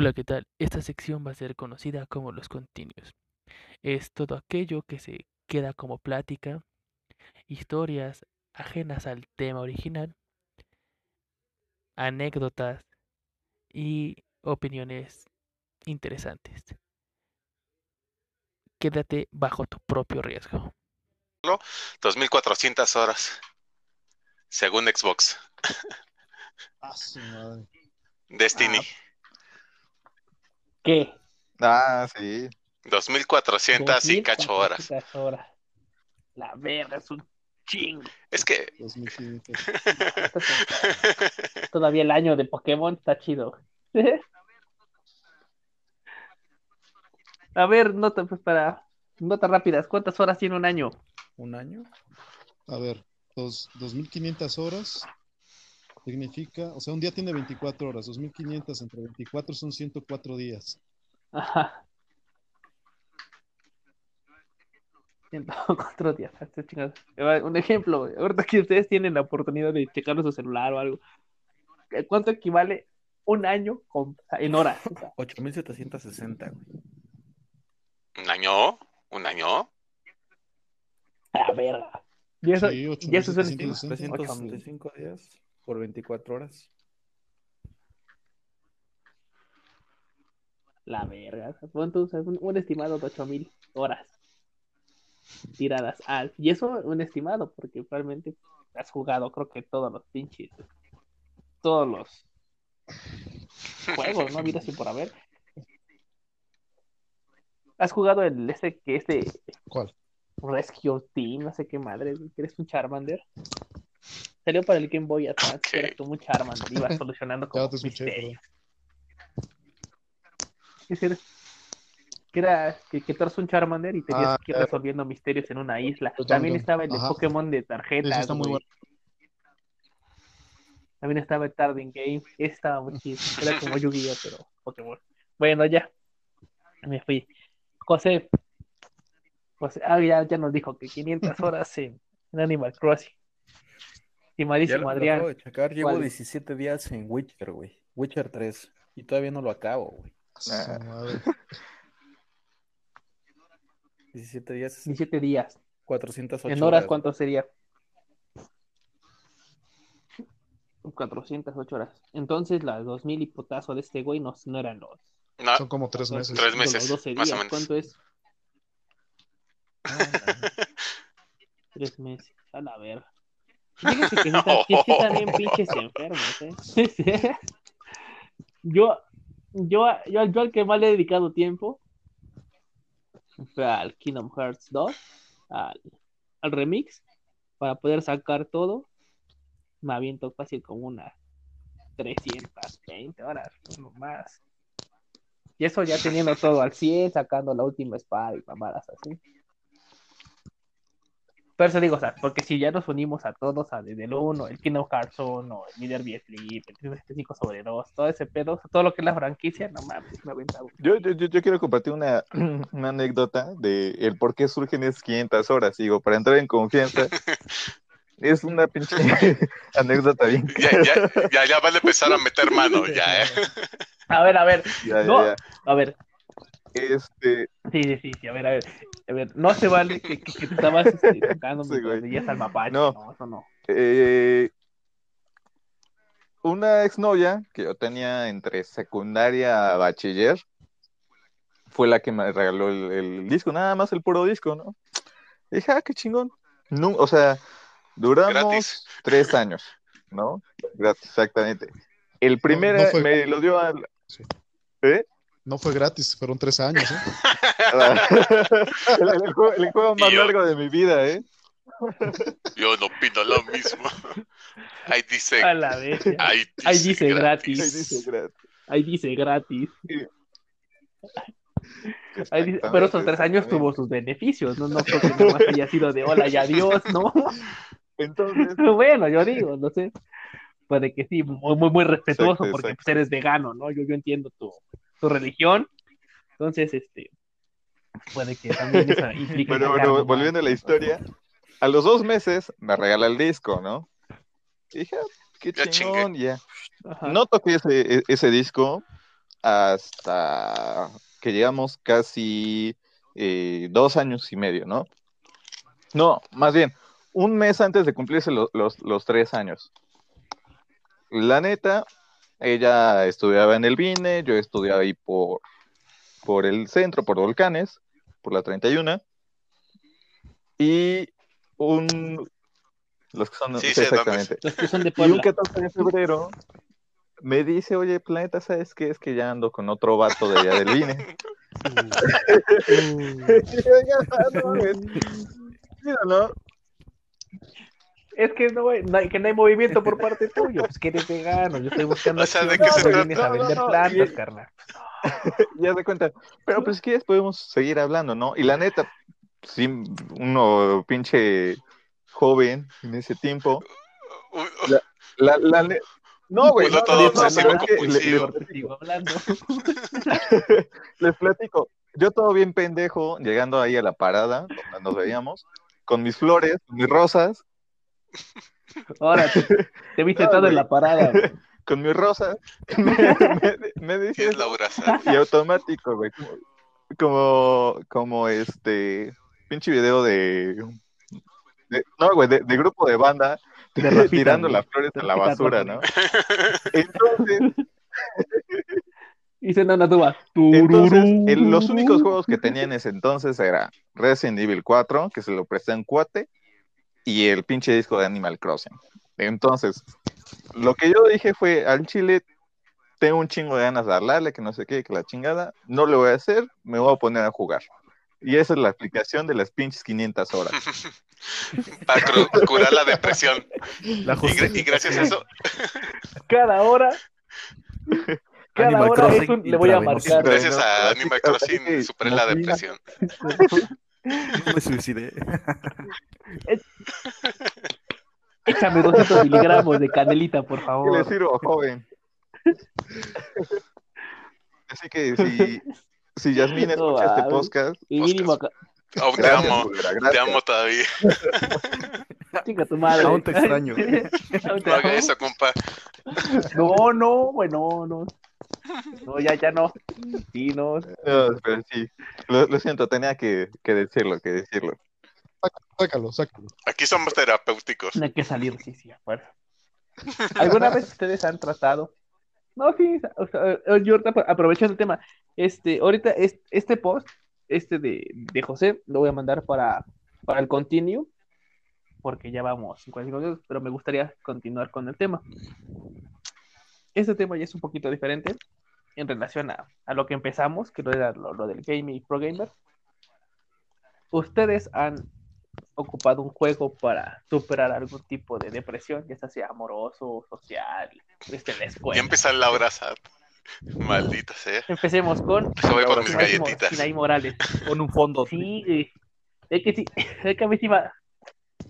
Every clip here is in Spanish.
Hola, ¿qué tal? Esta sección va a ser conocida como los continuos. Es todo aquello que se queda como plática, historias ajenas al tema original, anécdotas y opiniones interesantes. Quédate bajo tu propio riesgo. 2400 horas. Según Xbox. Ah, madre. Destiny. ¿Qué? Ah, sí. 2400 y cacho horas. 2400 horas. La verga, es un chingo. Es que 2500. Todavía el año de Pokémon está chido. A ver, nota, pues para notas rápidas, ¿cuántas horas tiene un año? ¿Un año? A ver, dos, 2500 horas significa, o sea, un día tiene 24 horas, 2500 entre 24 son 104 días. Ajá. 104 días. chingado. Eh, Un ejemplo, ahorita que ustedes tienen la oportunidad de checar su celular o algo, eh, ¿cuánto equivale un año con- en horas? O sea, 8760, güey. un año, un año. a verga. Y eso, Sí, y eso es un 8760. 365 días por 24 horas. La verga. Pon tú, o sea, un, un estimado de 8000 horas tiradas al. Y eso un estimado, porque realmente has jugado, creo que todos los pinches. Todos los juegos, ¿no? Vida sin por haber. ¿Has jugado el ese que este ¿Cuál? Rescue Team, no sé qué madre, eres un Charmander? Salió para el Game Boy Advance, que Ok. eras como un Charmander, ibas solucionando como te escuché, era- Que era que, que tú eras un Charmander y tenías Ah, que ir claro. resolviendo misterios en una isla. Yo También estaba el de Ajá. Pokémon de Ese tarjetas. está muy bueno. También estaba el Tarding Game. Ese estaba muy chido. Era como Yu-Gi-Oh, pero Pokémon. Bueno, ya. Me fui. José. José, ah, ya, ya nos dijo que 500 horas en, en Animal Crossing. Estimadísimo Adrián. de checar. Llevo ¿Cuál? 17 días en Witcher, güey. Witcher 3. Y todavía no lo acabo, güey. Madre. 17 días es 17 días. 408 En horas, güey. ¿cuánto sería? 408 horas. Entonces, las 2000 y potazo de este güey no, no eran los, No, Son como tres meses. Tres los meses, 12 más o menos. ¿Cuánto es? Ah, Tres meses. A la verga. Fíjense que sí están, que bien pinches enfermos, ¿eh? yo, yo, yo, yo al que más le he dedicado tiempo fue al Kingdom Hearts 2, al, al remix, para poder sacar todo. Me aviento fácil como unas 320 horas, no más. Y eso ya teniendo todo al 100, sacando la última espada y mamadas así. Pero eso digo, o sea, porque si ya nos unimos a todos, a desde el 1, el Kingdom Hearts 1, el Leader Beat Flip, el 375 sobre 2, todo ese pedo, o sea, todo lo que es la franquicia, no mames, me aventaba. Yo, yo, yo, yo quiero compartir una, una anécdota de el por qué surgen esas 500 horas. Digo, para entrar en confianza, es una pinche anécdota bien ya, ya, ya, ya van a empezar a meter mano, ya, ¿eh? A ver, a ver, Ya, ya, No. ya. a ver, Este, sí, sí, sí, sí, a ver, a ver, a ver, no se vale que, que, que te estabas este, tocando Sí, mientras güey. veías al mapache, No. no. eso no. eh, una exnovia que yo tenía entre secundaria a bachiller fue la que me regaló el, el disco, nada más el puro disco, ¿no? Y dije, ah, qué chingón. No, o sea, duramos Gratis. tres años, ¿no? Gratis, exactamente. El no fue- me lo dio al... Sí. ¿Eh? No fue gratis, fueron tres años, ¿eh? el, el juego, el juego más yo- largo de mi vida, ¿eh? Yo no opino lo mismo. Ahí dice, A la vez, ahí dice, ahí dice Ahí gratis, dice gratis. ahí dice gratis. Ahí dice- pero esos tres años tuvo sus beneficios, no, no creo que nada más haya sido de hola y adiós, ¿no? Entonces, Bueno, yo digo, no sé. Puede que sí, muy, muy, muy respetuoso Exacto, porque exacto. pues, eres vegano, ¿no? Yo, yo entiendo tu, tu religión. Entonces, este, puede que también eso implique. Bueno, sacar bueno, volviendo a la historia, a los dos meses me regala el disco, ¿no? Y dije, ah, qué Ya chingón, ya. Ajá. No toqué ese, e- ese disco hasta que llegamos casi eh, dos años y medio, ¿no? No, más bien, un mes antes de cumplirse lo- los, los tres años. La neta, ella estudiaba en el VINE, yo estudiaba ahí por, por el centro, por Volcanes, por la 31. Y un... Los que son... Sí, sí, exactamente. Los que son de Y un Puebla. 14 de febrero me dice, oye, Planeta, ¿sabes qué? Es que ya ando con otro vato de allá del INE. ¿no? Es que no, hay- no hay, que no hay movimiento por parte tuyo. Pues que eres vegano. Yo estoy buscando O sea, ¿de qué se vienes a No, no, vender no, plantas, y- carnal. Ya se cuenta. Pero pues si quieres podemos seguir hablando, ¿no? Y la neta, sí, uno pinche joven en ese tiempo. La, la ne- No, güey, no, todo no, no, obsesivo, pero es que le- compulsivo. le- Sigo hablando. les platico. Yo todo bien pendejo, llegando ahí a la parada, donde nos veíamos, con mis flores, con mis rosas, Ahora te, te viste No, todo en la parada. güey. con mis rosas, me, me, me sí dice es Laura Sá. y automático, güey. Como, como, este pinche video de, de- no, güey, de, de grupo de banda De Rafita, tirando güey. las flores De a la basura, ¿no? Entonces, Y se una tuba. entonces el- los únicos juegos que tenía en ese entonces era Resident Evil 4, que se lo presté en cuate, y el pinche disco de Animal Crossing. Entonces, lo que yo dije fue, al chile tengo un chingo de ganas de hablarle, que no sé qué, que la chingada, no lo voy a hacer, me voy a poner a jugar. Y esa es la explicación de las pinches 500 horas. Para curar la depresión. La Y, gra- y gracias a eso, Cada hora. Cada Animal hora es un- le voy a marcar. gracias no, a Animal Crossing, superé la depresión. No me suicidé. Échame 200 miligramos de canelita, por ¿Qué le favor. sirvo, joven? Así que si, si Yasmín No, escucha este podcast, Y mínimo. Aún te gracias, amo, te amo todavía. Chinga tu madre. Aún te extraño. Aún te No haga eso, compa. No, no, güey, no, no. Ya, ya no. Sí, no. No, pero sí, lo, lo siento, tenía que, que decirlo, que decirlo. Sácalo, sácalo. Aquí somos terapéuticos. Hay que salir, sí, sí, afuera. ¿Alguna vez ustedes han tratado? No, sí, o sea, eh, yo aprovechando el tema, este, ahorita es- este post, este de, de José, lo voy a mandar para, para el continue, porque ya vamos 55 minutos, pero me gustaría continuar con el tema. Este tema ya es un poquito diferente en relación a, a lo que empezamos, que no era lo, lo del gaming y pro gamer. ¿Ustedes han ocupado un juego para superar algún tipo de depresión, ya sea amoroso, social, este, la escuela. Ya empezó la hora sad. Maldita sea. Empecemos con Deja voy por mis galletitas. Sinaí Morales. Con un fondo. Sí, es que sí, es que a mí sí me,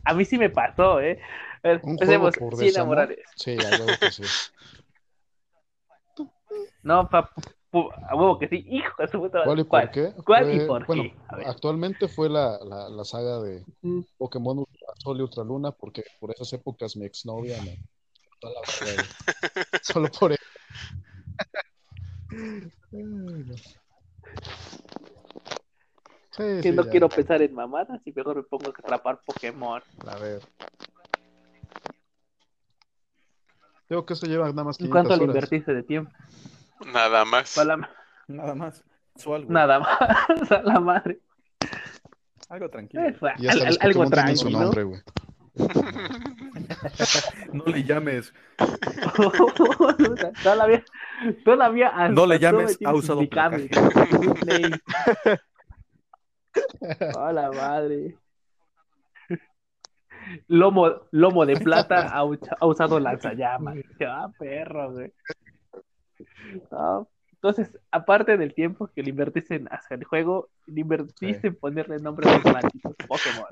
a mí sí me pasó, ¿eh? A ver, empecemos. Morales. Sí, a huevo que sí. No, pa, pu- a huevo que sí, hijo de su puta ¿Cuál y ¿Cuál? por qué? ¿Cuál y por bueno, qué? Actualmente fue la, la, la saga de. Pokémon Ultra Sol y Ultra Luna, porque por esas épocas mi exnovia me toda la güey. Solo por eso. Sí, Que sí, no ya. quiero pensar en mamadas y mejor me pongo a atrapar Pokémon. A ver. Digo que eso lleva nada más ¿En 500 cuánto le horas. invertiste de tiempo? Nada más. La- Nada más. Nada más, a la madre. Algo tranquilo. Fue Y hasta al- los algo tienen su tranquilo. nombre, güey. No le llames. todavía, todavía hasta No le llames, ha usado implicable. placaje. Play. A la madre. Lomo, lomo de plata ha, ha usado lanzallamas. Ah, perro, güey. Entonces, aparte del tiempo que le invertiste en hacer el juego, le invertiste en ponerle nombres a los malditos Pokémon.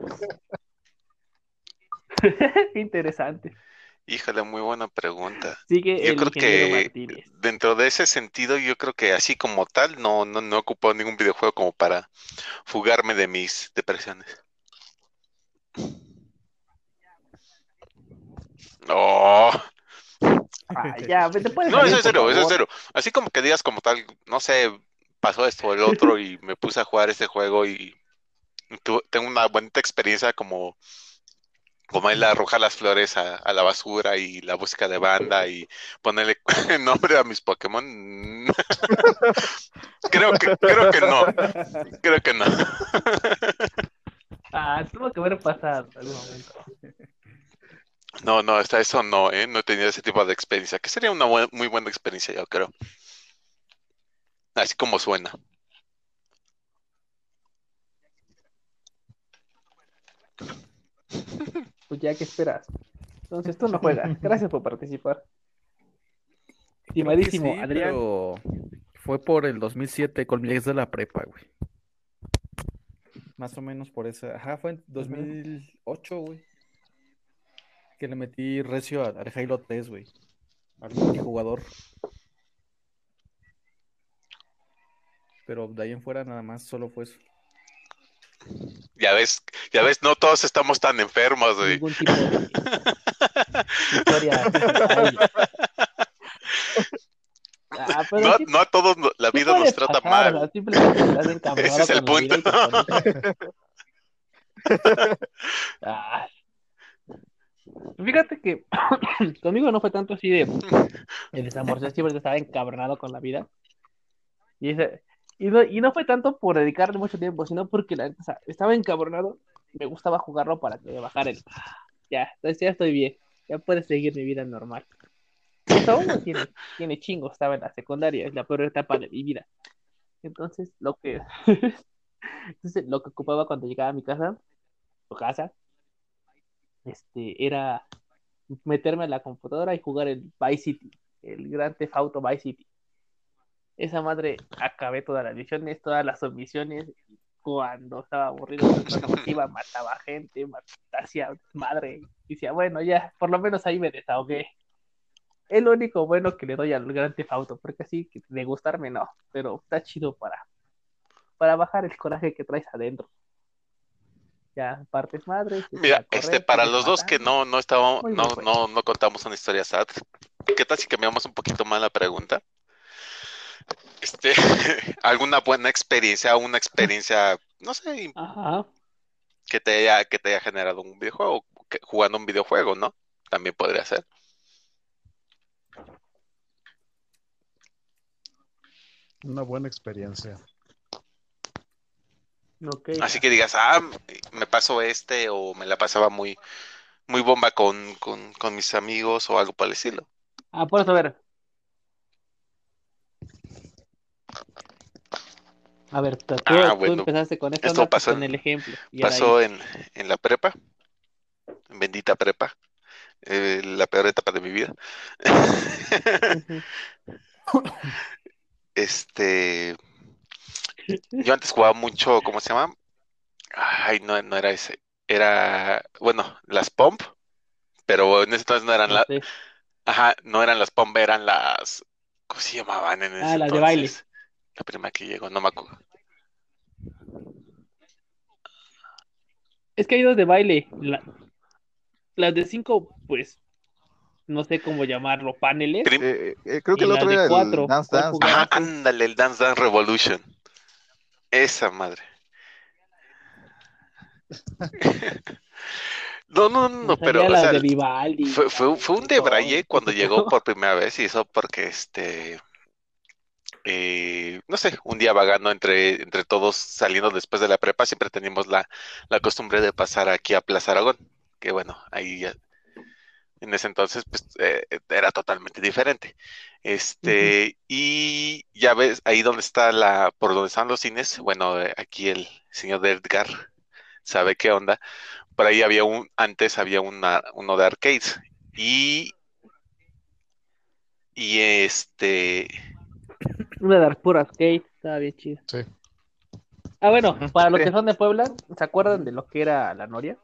Qué interesante. Híjole, muy buena pregunta. Sigue Yo el creo que Martínez. dentro de ese sentido, yo creo que así como tal, no, no, no he ocupado ningún videojuego como para fugarme de mis depresiones. Oh, Ah, ya, te puedes No, salir, eso es serio, eso es serio. Así como que digas como tal, no sé, pasó esto o el otro y me puse a jugar este juego y tu- tengo una buena experiencia como, como el arrojar las flores a, a la basura y la música de banda y ponerle nombre a mis Pokémon. creo que, creo que no, creo que no. Ah, tuvo que haber pasado en algún momento. No, no, hasta eso no, ¿eh? No he tenido ese tipo de experiencia, que sería una buen- muy buena experiencia, yo creo. Así como suena. Pues ya, ¿qué esperas? Entonces tú no juegas. Gracias por participar. Estimadísimo sí, Adrián. pero fue por el 2007 con mi ex de la prepa, güey. Más o menos por esa. Ajá, fue en 2008, güey. Que le metí recio a- al Halo 3, güey. Al multijugador. Pero de ahí en fuera nada más, solo fue eso. Ya ves, ya ves, no todos estamos tan enfermos, güey. Ningún tipo de historia. ay. Ah, No, sí- no a todos la vida nos trata pasar, o sea, mal. Ese es el punto. Ah. Fíjate que conmigo no fue tanto así de el desamor, yo siempre estaba encabronado con la vida. Y, ese- y, no, y no fue tanto por dedicarle mucho tiempo, sino porque la, o sea, estaba encabronado, me gustaba jugarlo para que me bajara el... Ya, entonces ya estoy bien, ya puedes seguir mi vida normal. Eso aún no tiene, tiene chingo, estaba en la secundaria, es la peor etapa de mi vida. Entonces, lo que, entonces, lo que ocupaba cuando llegaba a mi casa, o casa, este, era meterme a la computadora y jugar el Vice City, el Theft Auto Vice City. Esa madre acabé todas las misiones, todas las misiones. Cuando estaba aburrido, iba, mataba gente, hacía madre. Y decía, bueno, ya, por lo menos ahí me desahogué. Es lo único bueno que le doy al Theft Auto, porque así de gustarme no, pero está chido para, para bajar el coraje que traes adentro. Ya, partes madres. te Mira, correr, este, para los dos que no, no estábamos, no, juego. no, no contamos una historia sad, ¿qué tal si cambiamos un poquito más la pregunta? Este, alguna buena experiencia, una experiencia, no sé, Ajá. que te haya, que te haya generado un videojuego, que- jugando un videojuego, ¿no? También podría ser. Una buena experiencia. Así que digas, ah, me pasó este o me la pasaba muy, muy bomba con, con, con mis amigos o algo por el estilo. Ah, por eso, a ver. A ver, tú, Ah, tú bueno. empezaste con esto, Esto pasó con en- el ejemplo. Y Pasó en, en la prepa, en bendita prepa, eh, la peor etapa de mi vida. Este, yo antes jugaba mucho, ¿cómo se llama? Ay, no, no era ese. Era, bueno, las Pump, pero en ese entonces no eran No las, sé. ajá, no eran las Pump, eran las, ¿cómo se llamaban en ese Ah, las de baile. La primera que llegó, no me acuerdo. Es que hay dos de baile. La- las de cinco, pues, no sé cómo llamarlo, paneles. Eh, eh, creo Y que el la otro de era el cuatro, Dance ¿cuál Dance. Ajá, ándale, el Dance Dance Revolution. Esa madre. No, no, no, Me pero, o sea, Vivaldi. fue, fue, fue un debraye cuando llegó por primera vez y eso porque, este, eh, no sé, un día vagando entre, entre todos saliendo después de la prepa, siempre teníamos la, la costumbre de pasar aquí a Plaza Aragón, que bueno, ahí ya- en ese entonces pues eh, era totalmente diferente. Este, y ya ves, ahí donde está la, por donde están los cines, bueno, eh, aquí el señor de Edgar sabe qué onda. Por ahí había un, antes había una, uno de arcades. Y, y este, Una de pura skate, estaba bien chido. Sí. Ah, bueno, para los que son de Puebla, ¿se acuerdan de lo que era la Noria?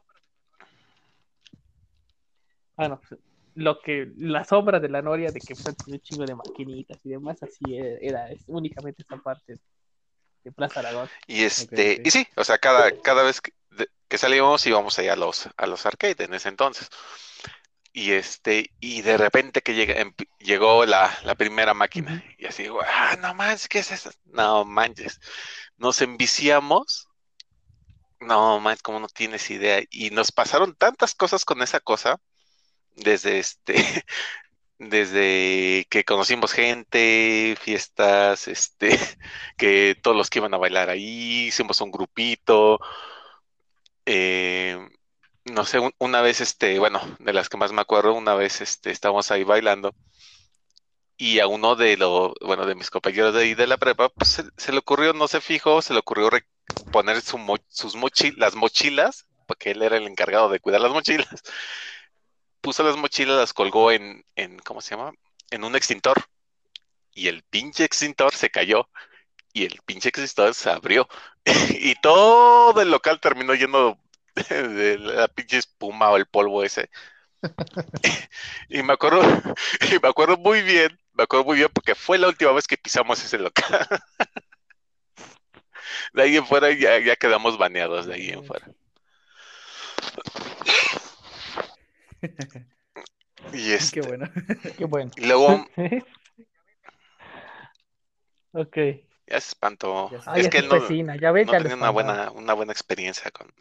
Bueno, pues, lo que, las obras de la Noria, de que pues, un chingo de maquinitas y demás, así era, era- es únicamente esa parte de Plaza Aragón. y este, y sí, o sea, cada, cada vez que, que salíamos íbamos ahí a los, a los arcades en ese entonces. Y este, y de repente que llega, llegó la, la primera máquina. Y así, digo, ah, no manches, ¿qué es eso? No manches. Nos enviciamos. No manches, como no tienes idea. Y nos pasaron tantas cosas con esa cosa. Desde este, desde que conocimos gente, fiestas, este, que todos los que iban a bailar ahí, hicimos un grupito. eh, no sé, un- una vez, este, bueno, de las que más me acuerdo, una vez, este, estábamos ahí bailando y a uno de los, bueno, de mis compañeros de ahí de la prepa, pues se, le ocurrió, no se fijó, se le ocurrió poner su mo- sus mochi- las mochilas, porque él era el encargado de cuidar las mochilas. Puso las mochilas, las colgó en, en, ¿cómo se llama? En un extintor. Y el pinche extintor se cayó. Y el pinche extintor se abrió. Y todo el local terminó lleno de, la pinche espuma o el polvo ese. Y me acuerdo, y me acuerdo muy bien, me acuerdo muy bien porque fue la última vez que pisamos ese local. De ahí en fuera ya, ya quedamos baneados, de ahí en fuera. Y Qué este, bueno. Qué bueno. y luego ok. ya se espantó. Ya Es que no, vecina, ya no tenía una buena, una buena experiencia con.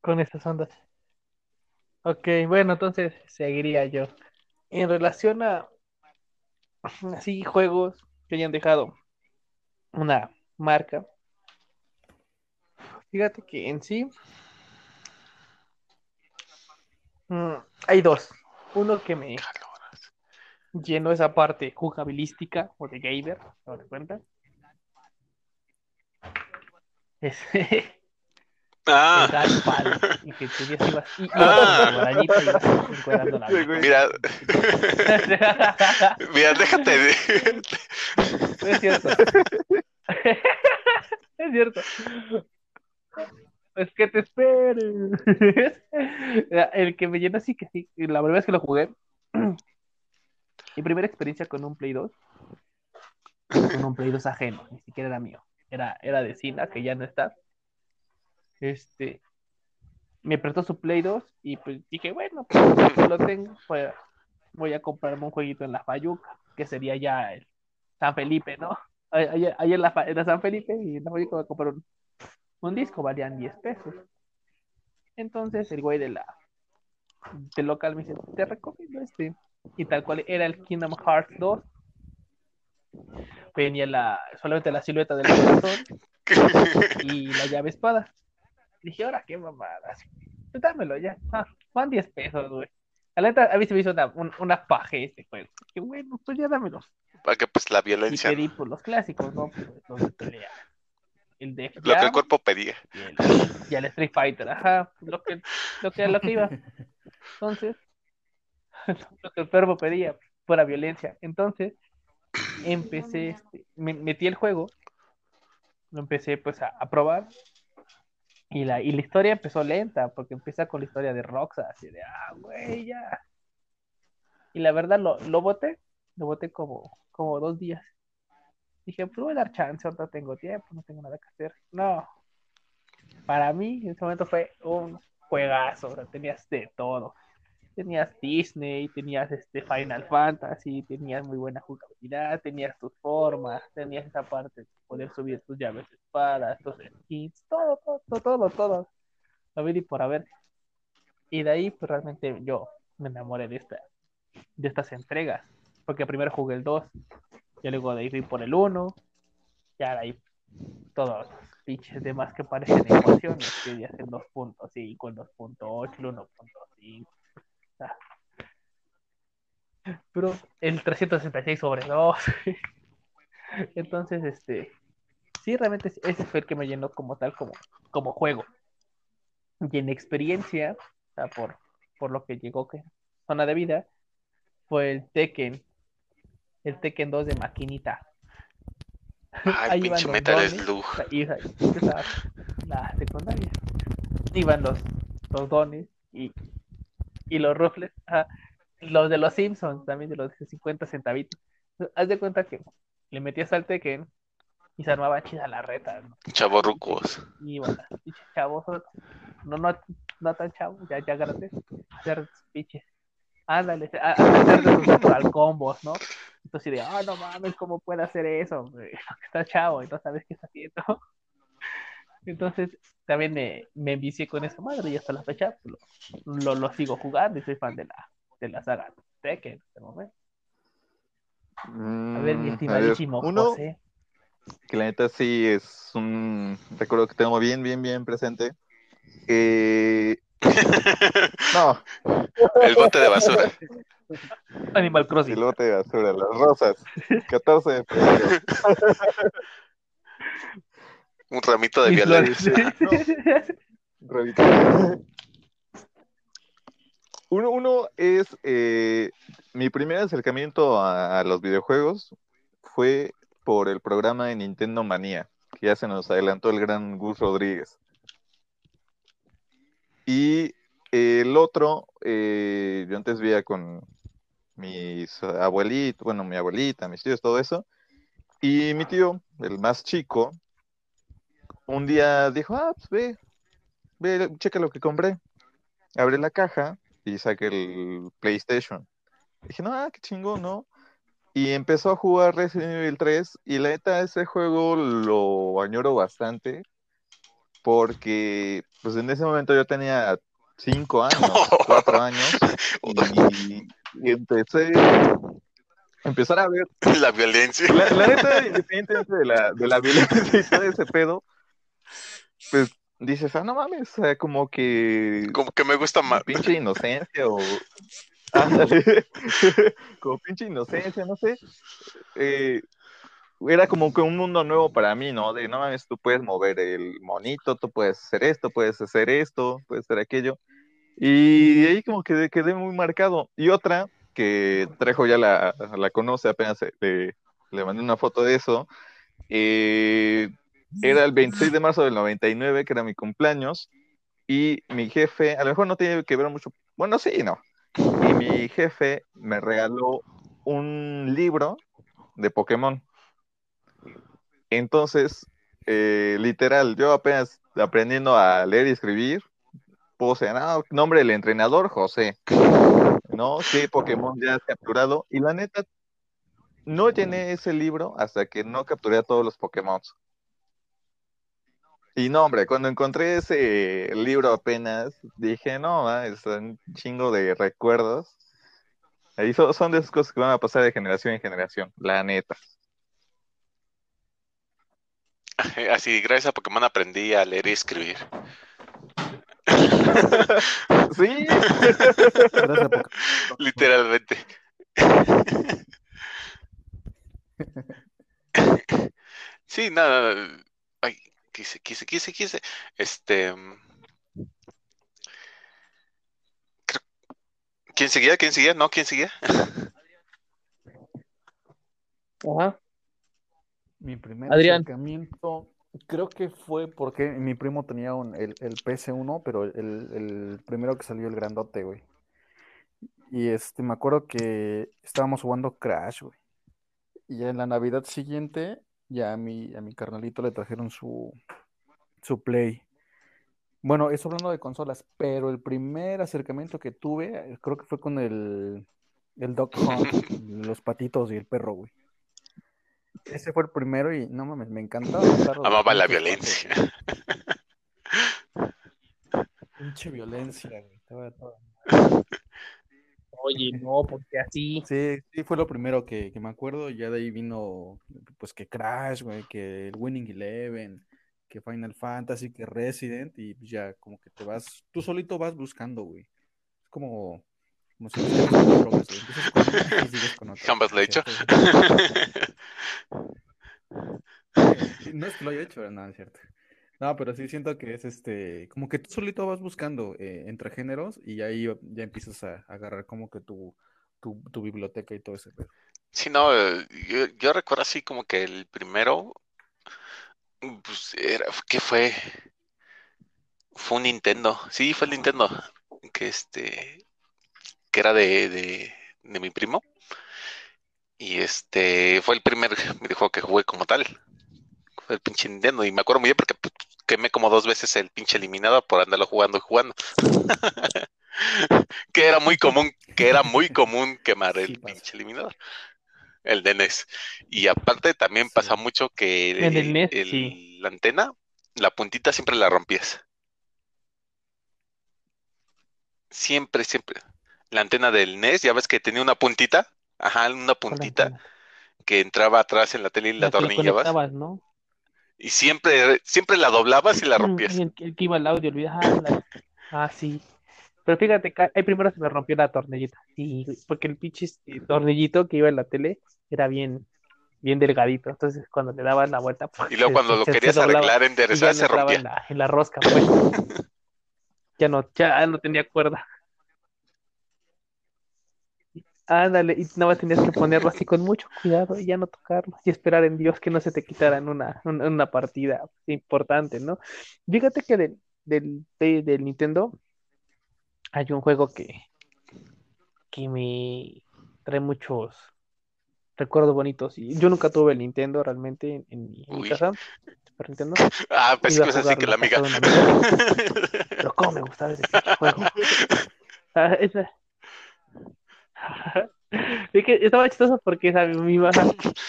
con estas ondas. Ok, bueno, entonces seguiría yo. En relación a así juegos que hayan dejado una marca, fíjate que en sí mm, hay dos. Uno que me llenó esa parte jugabilística o de gamer, ¿te das cuenta? Es Ah, el Darkfall, y que tú ya ibas y, y Ah. con la arañita ibas encuerando la vida. mira, mira, déjate de. No es cierto. es cierto. Es que te esperes. El que me llena así que sí. La primera vez que lo jugué, mi primera experiencia con un Play 2, con un Play 2 ajeno, ni siquiera era mío. Era, era de Sina, que ya no está. Este, me prestó su Play 2 y pues dije, bueno, pues lo tengo, pues voy a comprarme un jueguito en la Fayuca, que sería ya San Felipe, ¿no? Ahí- ahí en la, en San Felipe y en la Fayuca voy a comprar un, un disco, valían 10 pesos. Entonces el güey de la del local me dice, te recomiendo este. Y tal cual era el Kingdom Hearts 2. Venía la, solamente la silueta del corazón y la llave espada. Dije, ahora qué mamadas. Pues dámelo ya. Ah, van 10 pesos, güey. A la neta, a mí se me hizo una, un- una paja este juego. Dije, bueno, pues ya dámelo. Para que pues la Y violencia, pedí ¿no? pues, los clásicos, ¿no? Pues, los de pelea. El Def Lo que el cuerpo pedía. y el, y el Street Fighter. Ajá, lo que, lo que, lo que iba. Entonces, lo que el cuerpo pedía, fuera violencia. Entonces, empecé, este, me metí el juego, lo empecé pues a, a probar. Y la, y la historia empezó lenta, porque empieza con la historia de Roxa, así de, ah, güey, ya. Y la verdad lo, lo boté, lo boté como, como dos días. Dije, pues voy a dar chance, ahorita tengo tiempo, no tengo nada que hacer. No, para mí en ese momento fue un juegazo, o sea, tenías de todo. Tenías Disney, tenías este Final Fantasy, tenías muy buena jugabilidad, tenías tus formas, tenías esa parte de poder subir tus llaves de espadas, tus skins, todo, todo, todo, todo, todo. A ver y por haber. Y de ahí, pues realmente yo me enamoré de esta, de estas entregas. Porque primero jugué el 2, y luego de ahí fui por el 1, y ahora ahí todos los pinches demás que parecen ecuaciones, que ya hacen 2.5, el 2.8, el 1.5. o sea. Pero el 366 sobre 2. Entonces, este, sí, realmente ese fue el que me llenó como tal, como, como juego. Y en experiencia, o sea, por, por lo que llegó que zona de vida, fue el Tekken, el Tekken 2 de maquinita. Ay, pinche Metal dones, Slug. la secundaria. Iban los, los dones y, y los rufles, ajá, los de los Simpsons, también de los de 50 centavitos. Haz de cuenta que le metías al Tekken y se armaba chida la reta, ¿no? Chavorrucos. Y bueno, pinches chavos, no, no, no tan chavos, ya, ya grandes, hacer pinches, ándale, a, hacer de sus natural combos, ¿no? Entonces de, ah, no mames, ¿cómo puede hacer eso? Está chavo y no sabes qué está haciendo. Entonces, también me, me envicié con esa madre y hasta la fecha pues, lo, lo, lo sigo jugando y soy fan de la, de la saga Tekken en este momento. A ver, mi Mm, estimadísimo ver, uno José. que la neta sí es un recuerdo que tengo bien, bien, bien presente. Eh, no, El bote de basura. Animal Crossing. el bote de basura, las rosas. 14 de febrero. Un ramito de flores. Revita. Uno, uno es eh, mi primer acercamiento a, a los videojuegos fue por el programa de Nintendo Manía, que ya se nos adelantó el gran Gus Rodríguez. Y el otro, eh, yo antes veía con mis abuelitos, bueno, mi abuelita, mis tíos, todo eso. Y mi tío, el más chico, un día dijo, ah, pues ve, ve, checa lo que compré. Abre la caja y saqué el PlayStation. Dije, no, ah, qué chingón, ¿no? Y empezó a jugar Resident Evil 3 y la neta ese juego lo añoro bastante porque pues en ese momento yo tenía 5 años, 4 años y, y empecé empezar a ver La violencia. la, la neta, independientemente de la, de la violencia y todo ese pedo, pues dices, ah, no mames, o sea, como que Como que me gusta más. pinche inocencia o... Ándale, como pinche inocencia, no sé. Eh, era como que un mundo nuevo para mí, ¿no? De, no mames, tú puedes mover el monito, tú puedes hacer esto, puedes hacer esto, puedes hacer aquello. Y ahí como que quedé muy marcado. Y otra, que Trejo ya la, la conoce, apenas le, le mandé una foto de eso. eh, era el 26 de marzo del 99, que era mi cumpleaños, y mi jefe, a lo mejor no tiene que ver mucho, bueno, sí, no. Y mi jefe me regaló un libro de Pokémon. Entonces, eh, literal, yo apenas aprendiendo a leer y escribir, puse, no, nombre del entrenador, José. ¿No? ¿Qué Pokémon ya has capturado? Y la neta, no llené ese libro hasta que no capturé a todos los Pokémon. Y no, hombre, cuando encontré ese libro apenas, dije, no, ah, es un chingo de recuerdos. Ahí son, son de esas cosas que van a pasar de generación en generación, la neta. Así, gracias a Pokémon aprendí a leer y escribir. Sí, Gracias, Pokémon. Literalmente. Sí, nada. Ay, quise, quise, quise, quise. Este. mm, creo- ¿Quién seguía? ¿Quién seguía? No, ¿quién seguía? Ajá. Mi primer Adrián. acercamiento creo que fue porque mi primo tenía un, el, el PS1, pero el, el primero que salió el grandote, güey. Y este, me acuerdo que estábamos jugando Crash, güey. Y ya en la Navidad siguiente, ya a mi, a mi carnalito le trajeron su, su Play. Bueno, eso hablando de consolas, pero el primer acercamiento que tuve, creo que fue con el, el Dog Hunt, los patitos y el perro, güey. Ese fue el primero y no mames, me encantaba. Amaba la violencia. Pinche violencia, güey. Oye, no, porque así. Sí, sí, fue lo primero que, que me acuerdo. y Ya de ahí vino, pues, que Crash, güey, que el Winning Eleven, que Final Fantasy, que Resident, y pues ya como que te vas, tú solito vas buscando, güey. Es como, como si estuvieras con drogas, güey. Empiezas con una y sigues con otra. Jamás lo he hecho. No es que lo haya hecho, no, es cierto. No, pero sí siento que es este, como que tú solito vas buscando eh, entre géneros y ahí ya empiezas a, a agarrar como que tu, tu, tu biblioteca y todo ese pedo. Sí, no, yo, yo recuerdo así como que el primero, pues era, ¿qué fue? Fue un Nintendo, sí, fue el Nintendo, que este, que era de, de, de mi primo, y este, fue el primer videojuego que jugué como tal, el pinche Nintendo. Y me acuerdo muy bien porque pues, quemé como dos veces el pinche eliminador por andarlo jugando y jugando. que era muy común, que era muy común quemar el pinche eliminador. El de NES. Y aparte también Sí. pasa mucho que En el NES, el- sí. la antena, la puntita siempre la rompías. Siempre, siempre. La antena del NES, ya ves que tenía una puntita. Ajá, una puntita que entraba atrás en la tele y la La ¿no? Y siempre, siempre la doblabas y la rompías. El, el que iba al audio, olvida. Ah, la- ah, sí. Pero fíjate, ahí primero se me rompió la tornillita. Sí, porque el pinche este, tornillito que iba en la tele era bien, bien delgadito. Entonces, cuando le dabas la vuelta, pues, Y luego se- cuando lo se- se querías doblaba arreglar, enderezar, se rompía. en la, en la rosca, pues. Ya no, ya no tenía cuerda. Ándale, y nada más tenías que ponerlo así con mucho cuidado y ya no tocarlo y esperar en Dios que no se te quitara en una, una partida importante, ¿no? Fíjate que del, del, de- del Nintendo hay un juego que, que me trae muchos recuerdos bonitos y yo nunca tuve el Nintendo realmente en, en mi, casa, Super Nintendo, Ah, pensé que a ibas a decir jugar que la amiga. pero cómo me gustaba ese juego. Ah, esa- Es que estaba chistoso porque esa, mi mamá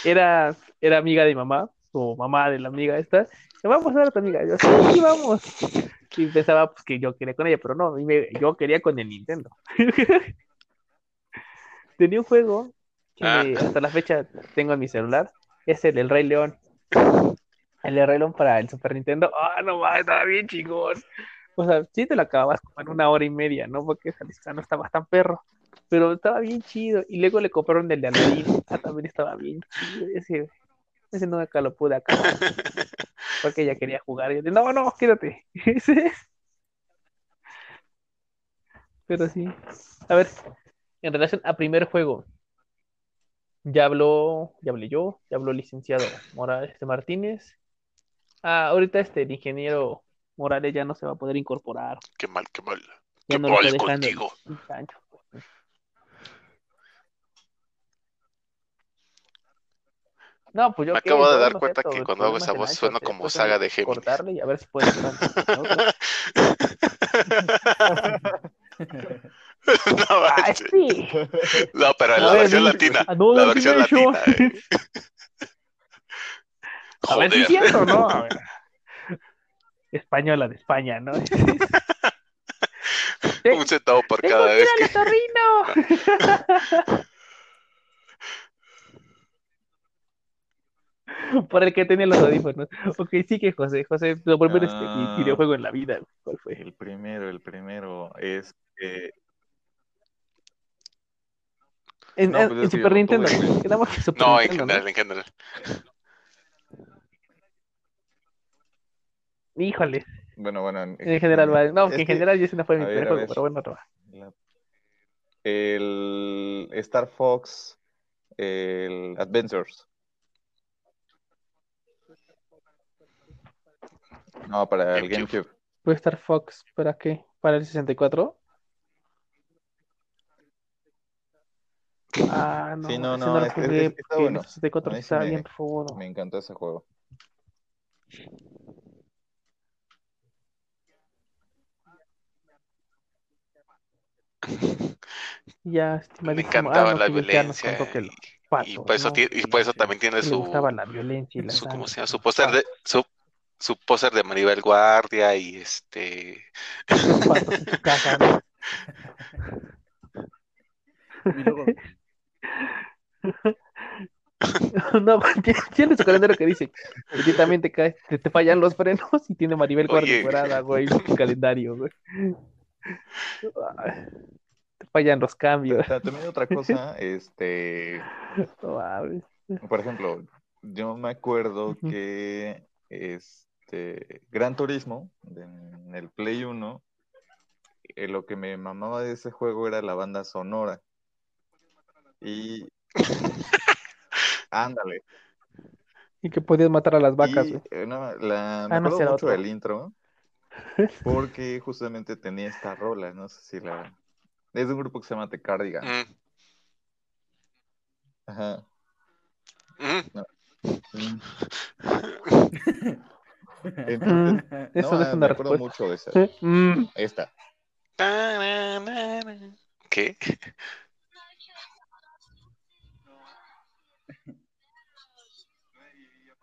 era, era amiga de mi mamá, o mamá de la amiga esta. "¿Me Vamos a ver a tu amiga. Yo, sí, vamos. Y pensaba pues, que yo quería con ella, pero no, me- yo quería con el Nintendo. Tenía un juego que Ah. hasta la fecha tengo en mi celular, es el del Rey León. El de Rey León para el Super Nintendo. Ah, no mames, estaba bien chingón. O sea, sí te lo acababas como en una hora y media, ¿no? Porque esa lista no estaba tan perro. Pero estaba bien chido. Y luego le compraron el de Aladdin. Ah, también estaba bien chido. Ese, ese nunca lo pude acabar. Porque ella quería jugar. Y yo, no, no, quédate. Pero sí. A ver, en relación a primer juego. Ya habló, ya hablé yo, ya habló el licenciado Morales de Martínez. Ah, ahorita este, el ingeniero Morales ya no se va a poder incorporar. Qué mal, qué mal. Ya Qué no mal contigo. No, pues yo Me acabo de dar cuenta que cuando hago problemas esa voz te- como pues, saga de Géminis. cortarle y a ver si puede no, sí. No, pero en la ver, versión latina. No, La versión latina. eh. A ver si es cierto, ¿no? A ver. Española de España, ¿no? Un centavo por cada vez que. Por el que tenía los audífonos. Ok, sí que José. José, tu primer este, vi- Ah. videojuego en la vida. ¿Cuál fue? El primero, el primero es que En, No, en- pues en es que yo Super no Nintendo. Quedamos en Super No, en Nintendo, general, en general. ¿no? Híjole. bueno, bueno, en, En general, vale. No, que en que- general yo ese no fue mi primer juego, pero bueno, otro. la- el Star Fox, el Adventures. No, para el GameCube. GameCube. ¿Puede estar Fox para qué? ¿Para el 64? Ah, no, Sí, no, no, no es- es- jugué es está bueno. el 64 A mí sí estaba me- bien rudo. Me encantó ese juego. Ya, Me estimadísimo. encantaba Ah, no, la violencia. Y, los y patos, por eso ¿no? y por eso también tiene su, gustaba la violencia y la su ¿cómo se llama? Su póster de patos. su, su póster de Maribel Guardia y este casa, ¿no? Y luego, No, tiene, su calendario que dice que también te cae, te, te fallan los frenos y tiene Maribel Guardia fuera, güey, su calendario, güey. Te fallan los cambios. Ta- También otra cosa, este, No por ejemplo, yo me acuerdo que este Gran Turismo en el Play 1, eh, lo que me mamaba de ese juego era la banda sonora. Y ándale. Y que podías matar a las vacas, Y, eh, no, la, me Ah, no, acuerdo ese era mucho otro. del intro porque justamente tenía esta rola, no sé si la... Es de un grupo que se llama The Cardigan. mm, Ajá. mm. Mm. Entonces, Eso no, no es ah, una me acuerdo mucho de esa. Mm, Esta. ¿Qué?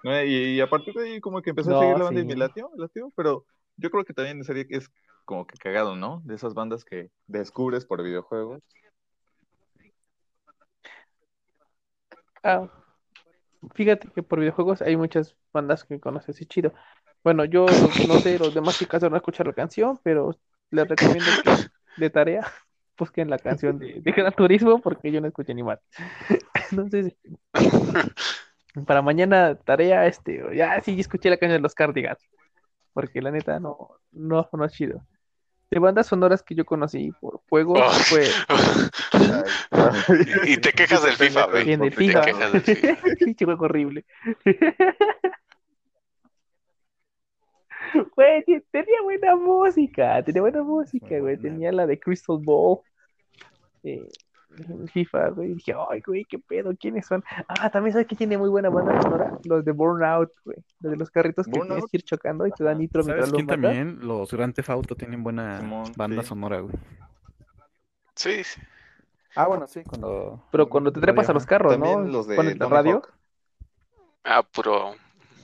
No, Y, y a partir de ahí como que empecé No, a seguir la banda y sí. me latió, me latió, pero yo creo que también sería que es como que cagado, ¿no? De esas bandas que descubres por videojuegos. ah, fíjate que por videojuegos hay muchas bandas que conoces y chido. Bueno, yo no sé, los demás chicas van a escuchar la canción, pero les recomiendo que de tarea busquen la canción de, de Gran Turismo porque yo no escuché ni mal. Entonces, para mañana tarea, este, ya sí escuché la canción de los Cardigans, porque la neta no, no, no es chido. De bandas sonoras que yo conocí por juegos Oh. fue Y te quejas del FIFA, güey. del Te FIFA. quejas del FIFA. Juego horrible. Güey, te- tenía buena música, tenía buena música, güey. Tenía la de Crystal Ball. Eh, FIFA, güey. Dije, ay, güey, qué pedo, ¿quiénes son? Ah, también sabes que tiene muy buena banda sonora. Los de Burnout, güey. Los de los carritos que tienes Burnout. que ir chocando y te dan nitro mientras ¿Sabes los quién matas. también? Los Grand Theft Auto tienen buena Simón, banda sí. sonora, güey. Sí, sí. Ah, bueno, sí, cuando... Pero cuando te trepas a los carros, También ¿no? los de Pones la radio. Hawk. Ah, puro.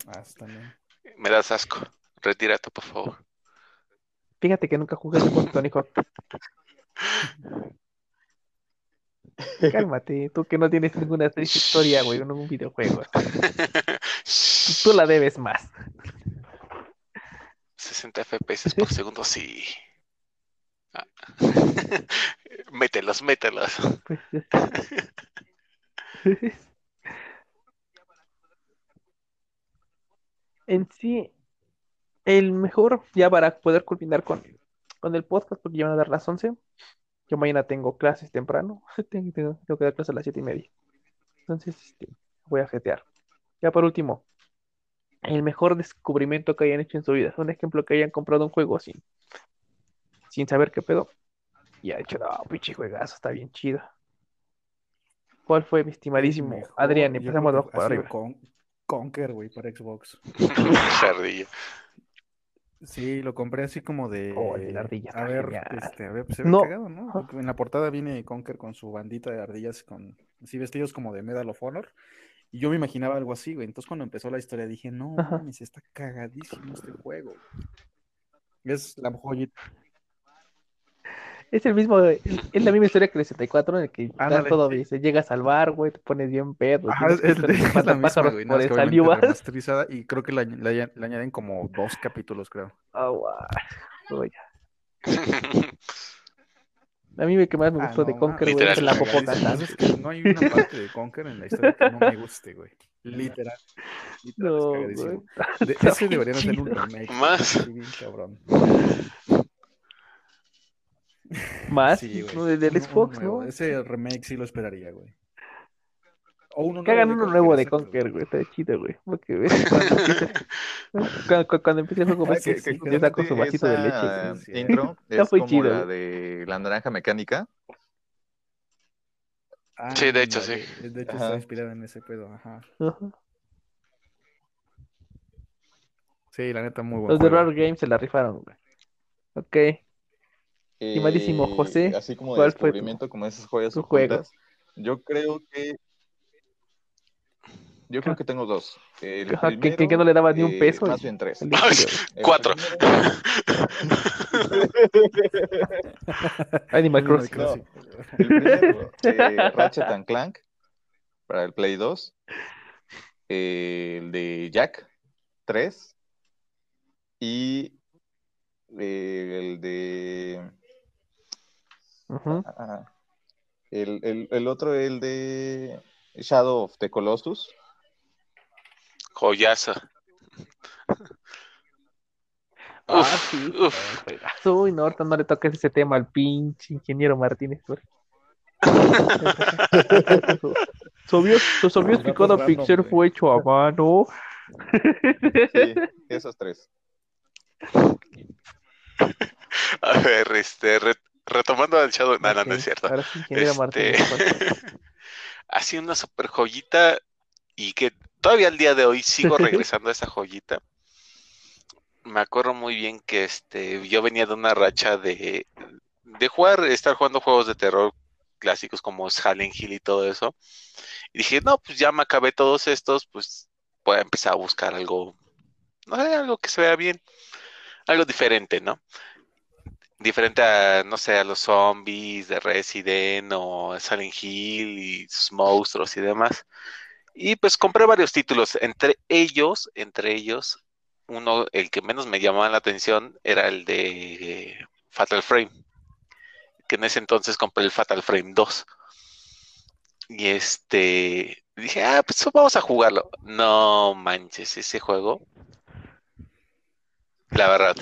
Ah, también. Me das asco. Retírate, por favor. Fíjate que nunca jugué juego, Tony Hawk. Cálmate, tú que no tienes ninguna triste historia, güey, en un videojuego. Tú la debes más. 60 FPS por segundo, sí. Ah. mételos, mételos. En sí, el mejor, ya para poder culminar con, con el podcast, porque ya van a dar las 11. Yo mañana tengo clases temprano. Tengo, tengo- tengo que dar clases a las 7 y media. Entonces, este, voy a jetear. Ya por último, el mejor descubrimiento que hayan hecho en su vida. Un ejemplo que hayan comprado un juego sin, sin saber qué pedo. Y ha dicho, no, pinche juegazo, está bien chido. ¿Cuál fue, mi estimadísimo Mejor, Adrián? Empezamos abajo para arriba. Con- Conker, güey, para Xbox. Jardilla. Sí, lo compré así como de... Oh, el de la ardilla A ver, genial. este, a ver, pues se ve No. cagado, ¿no? En la portada viene Conker con su bandita de ardillas, con así vestidos como de Medal of Honor. Y yo me imaginaba algo así, güey. Entonces cuando empezó la historia dije, no, mames, está cagadísimo este juego. Es la joyita. Es el mismo, es es la misma historia que el 64, en el que Ándale, todo sí. bien, se llega a salvar, güey, te pones bien pedo, Ajá, es, estar es la misma, güey. Aliuas. remasterizada y creo que le añaden como dos capítulos, creo. Ah. Oh, ya. A mí que más me Ah, gustó de no, Conker, mames, güey, es la. Es que no hay una parte de Conker en la historia que no me guste, güey. Literal. Literal, No, es. De- ese deberían hacer un remake. Más. bien cabrón. Más, Sí, güey. ¿no? Del Uno- uno Xbox. ¿no? Ese remake sí lo esperaría, güey. O uno Que hagan nuevo uno nuevo de Conker, güey, está chido, güey. Porque ves cuando empieza, cuando, cuando- empieza el juego, Ah, ves que- que que le da con su vasito de leche. güey. intro Está es muy como chido, la de la naranja mecánica. Sí, de hecho, sí. De hecho, Ajá. está inspirado en ese pedo, ajá. Ajá. Sí, la neta, muy buen Los de. Rare Games se la rifaron, güey. Ok. Estimadísimo Eh, José, así como de ¿cuál fue tu- descubrimiento, como esas joyas juego? Yo creo que. Yo creo que tengo dos. El Ajá, que- que- primero, que no le dabas ni un eh, peso Más bien tres. Cuatro. primero- Animal Crossing. No. El primero, eh, Ratchet and Clank para el Play 2. Eh, el de Jack 3. Y eh, el de. Ujú. ah, el, el, el otro, el de Shadow of the Colossus. Joyazo. Ah, Uf, sí. uf. juegazo. Uy, no, ahorita no le toques ese tema al pinche ingeniero Martínez, güey. ¿Sabías, ¿tú sabías que Datos cada random, pixel fue hecho a mano? Sí, esos tres. A ver, este, re- retomando al Shadow. No, no, no es cierto. Ahora sí, Este, ha sido una super joyita y que todavía al día de hoy sigo regresando a esa joyita. me acuerdo muy bien que este, yo venía de una racha de, de jugar, estar jugando juegos de terror clásicos como Silent Hill y todo eso. Y dije, no, pues ya me acabé todos estos, pues voy a empezar a buscar algo, no sé, algo que se vea bien, algo diferente, ¿no? Diferente a, no sé, a los zombies de Resident o Silent Hill y sus monstruos y demás. Y pues compré varios títulos, entre ellos, entre ellos, uno, el que menos me llamaba la atención era el de Fatal Frame, que en ese entonces compré el Fatal Frame 2. Y este, dije, ah, pues vamos a jugarlo. No manches, ese juego, la verdad,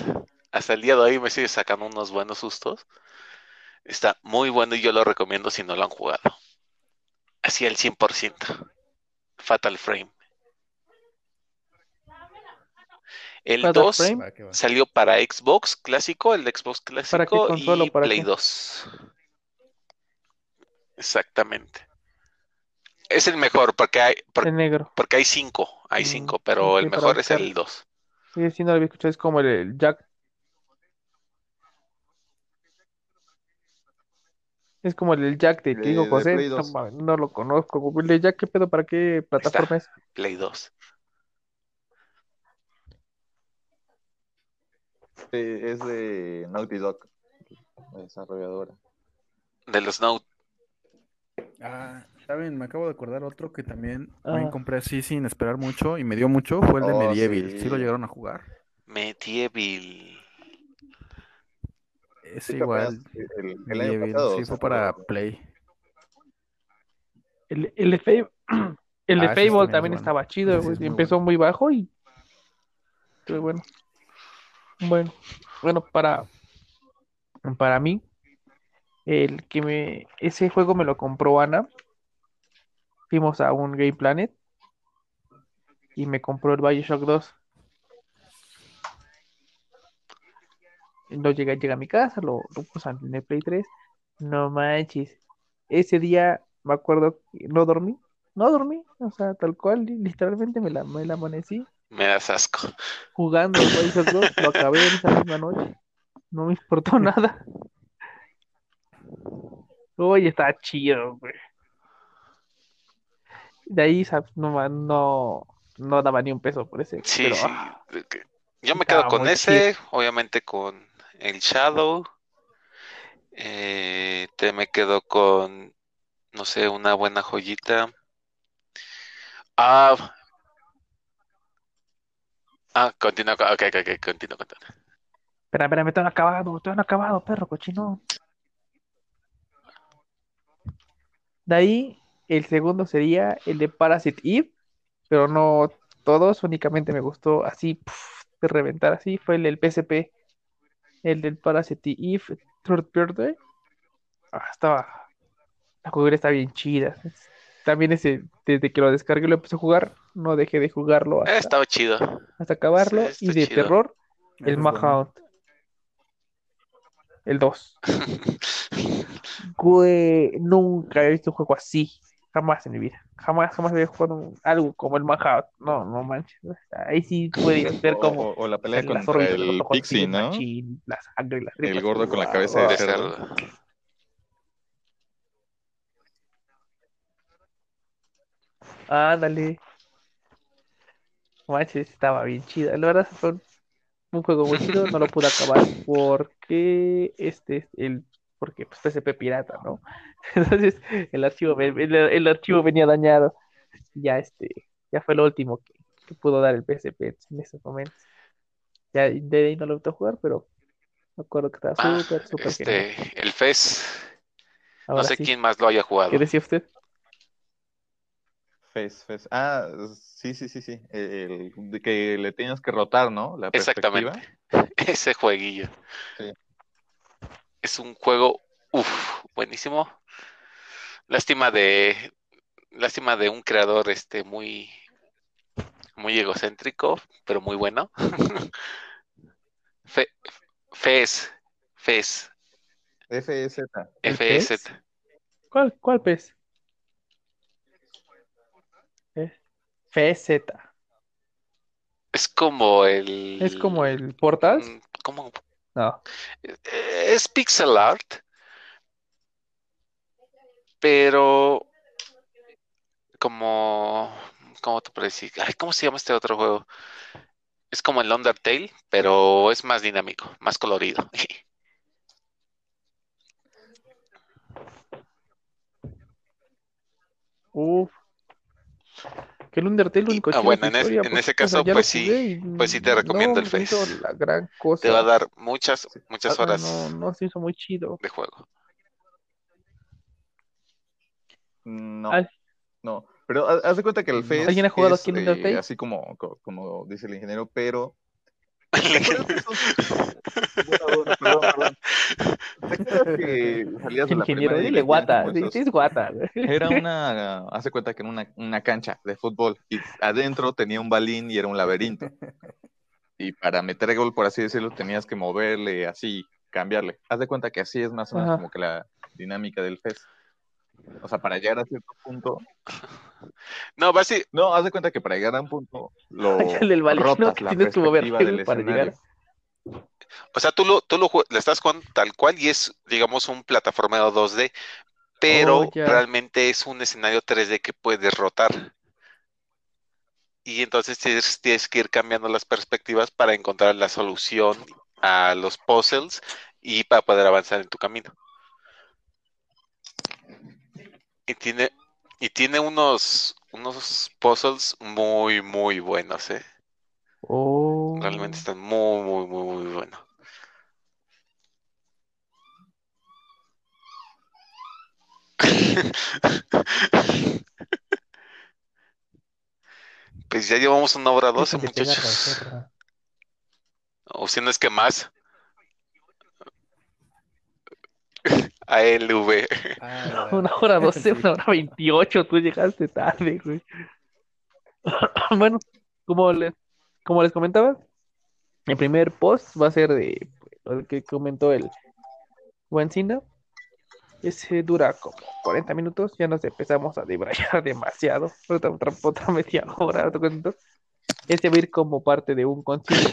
hasta el día de hoy me sigue sacando unos buenos sustos. Está muy bueno y yo lo recomiendo si no lo han jugado. Así al 100%. Fatal Frame. El Fatal 2 Frame. Va, que va. salió para Xbox clásico, el de Xbox ¿Para clásico o y para Play qué? 2. Exactamente. Es el mejor porque hay, por- En negro. porque hay cinco, hay Mm, cinco, pero el para mejor es el 2. Sí, sí, no lo había escuchado. Es como el, el Jack. Es como el del Jack de que de José. Play No, 2. mames, no lo conozco. De Jack, ¿qué pedo? ¿Para qué plataforma es? Play 2. Sí, es de Naughty Dog, la desarrolladora. De los Note. Ah, ¿saben? Me acabo de acordar otro que también, Ah. también compré así sin esperar mucho y me dio mucho, fue el de Oh, Medieval. ¿Sí sí. lo llegaron a jugar? Medieval. Es Sí, igual, el, el año Medieval, pasado sí fue para Play. El, el de Fable, el de Ah, Fable también es también bueno. estaba chido, Ese güey. es muy Empezó muy bajo y. Pero bueno. Bueno, bueno, para. Para mí, el que me. Ese juego me lo compró Ana. Fuimos a un Game Planet. Y me compró el Bioshock 2. Lo llega, llega a mi casa, lo, lo puse en el Play 3. No manches. Ese día me acuerdo que no dormí. No dormí. O sea, tal cual, li- literalmente me la, me la amanecí Me das asco. jugando Bioshock 2. Lo acabé en esa misma noche. No me importó nada. Oye, está chido, güey. De ahí. No, no, no daba ni un peso por ese. Sí, pero, sí. ah, Yo me quedo con ese, obviamente con el Shadow. Eh, te me quedo con, no sé, una buena joyita. Ah, ah, continúa, ok, ok, continúa, continúa. Espera, espera, me acabado, estoy acabado, perro, cochino. De ahí, el segundo sería el de Parasite Eve, pero no todos, únicamente me gustó así, de reventar así, fue el del PSP, el del Parasite Eve, Third Birthday. Ah, estaba, la jugabilidad está bien chida. También ese, desde que lo descargué lo empecé a jugar, no dejé de jugarlo Eh, hasta, estaba chido. hasta acabarlo. sí, Y de chido. terror, el. Mahound, el 2. Güey, nunca he visto un juego así. Jamás en mi vida. Jamás, jamás había jugado un- algo como el Manhunt. No, no manches. Ahí sí puedes ver O, como o- o la pelea los el Pixie, ¿no? machín, la sangre, las El gordo con la cabeza de cerdo. cerdo. Ándale. Manches, estaba bien chida. La verdad fue un, un juego muy chido. No lo pude acabar porque este el porque pues PSP pirata, ¿no? Entonces el archivo el, el archivo venía dañado. Ya este ya fue lo último que, que pudo dar el PSP en esos momentos. Ya de ahí no lo pude jugar, pero me acuerdo que estaba Ah, súper, súper genial. este, el FES, no sé sí, quién más lo haya jugado. ¿qué decía usted? Fez, Fez. Ah, sí, sí, sí, sí. El, que le tenías que rotar, ¿no? La perspectiva. Exactamente. Ese jueguillo. Sí. Es un juego, uff, buenísimo. Lástima de, lástima de un creador, este, muy, muy egocéntrico, pero muy bueno. Fe, Fez, Fez, FZ. ¿El FEZ. ¿Cuál, cuál pez? Eh, FZ. Es como el. Es como el Portals. Mm, ¿Cómo? No. Eh, Es pixel art, pero como, ¿cómo te puedo decir? Ay, ¿cómo se llama este otro juego? Es como el Undertale, pero es más dinámico, más colorido. Uf. Que el Undertale, lo Y- único ah, chido bueno, es en ese- historia, en ese porque, o sea, caso, pues sí, y pues sí te recomiendo no el la gran cosa. Te va a dar muchas, muchas Ah, horas No, no se hizo muy chido. de juego. No, Ah. no. Pero ha- haz de cuenta que el FES ¿Alguien ha jugado es, aquí en eh, Undertale? así como, co- como dice el ingeniero, pero... ¿Te acuerdas de esos- Bueno, bueno, perdón, perdón. ¿Te acuerdas que salías de la Ingeniero, dile guata. como Sí, esos- sí es guata. Era una, hace cuenta que era una, una cancha de fútbol y adentro tenía un balín y era un laberinto. Y para meter gol, por así decirlo, tenías que moverle así, cambiarle. Haz de cuenta que así es más o menos Ajá. como que la dinámica del FES. O sea, para llegar a cierto punto. No, basi- No, haz de cuenta que para llegar a un punto lo El del rotas Que la tienes que mover perspectiva del para escenario. llegar. o sea, tú lo, tú lo, le estás jugando tal cual y es, digamos, un plataformeo 2D, pero Oh, realmente es un escenario 3D que puedes rotar. Y entonces tienes, tienes que ir cambiando las perspectivas para encontrar la solución a los puzzles y para poder avanzar en tu camino. Y tiene, y tiene unos, unos puzzles muy, muy buenos, ¿eh? Oh. Realmente están muy, muy, muy, muy buenos. Pues ya llevamos una hora doce, muchachos. O si no es que más. ALV. Ah, Una hora doce, una hora veintiocho, tú llegaste tarde, güey. Bueno, como les, como les comentaba, el primer post va a ser de pues, el que comentó el Wancina. Ese dura como 40 minutos, ya nos empezamos a debrayar demasiado. Otra, otra, otra media hora, otro cuento. Ese va a ir como parte de un concilio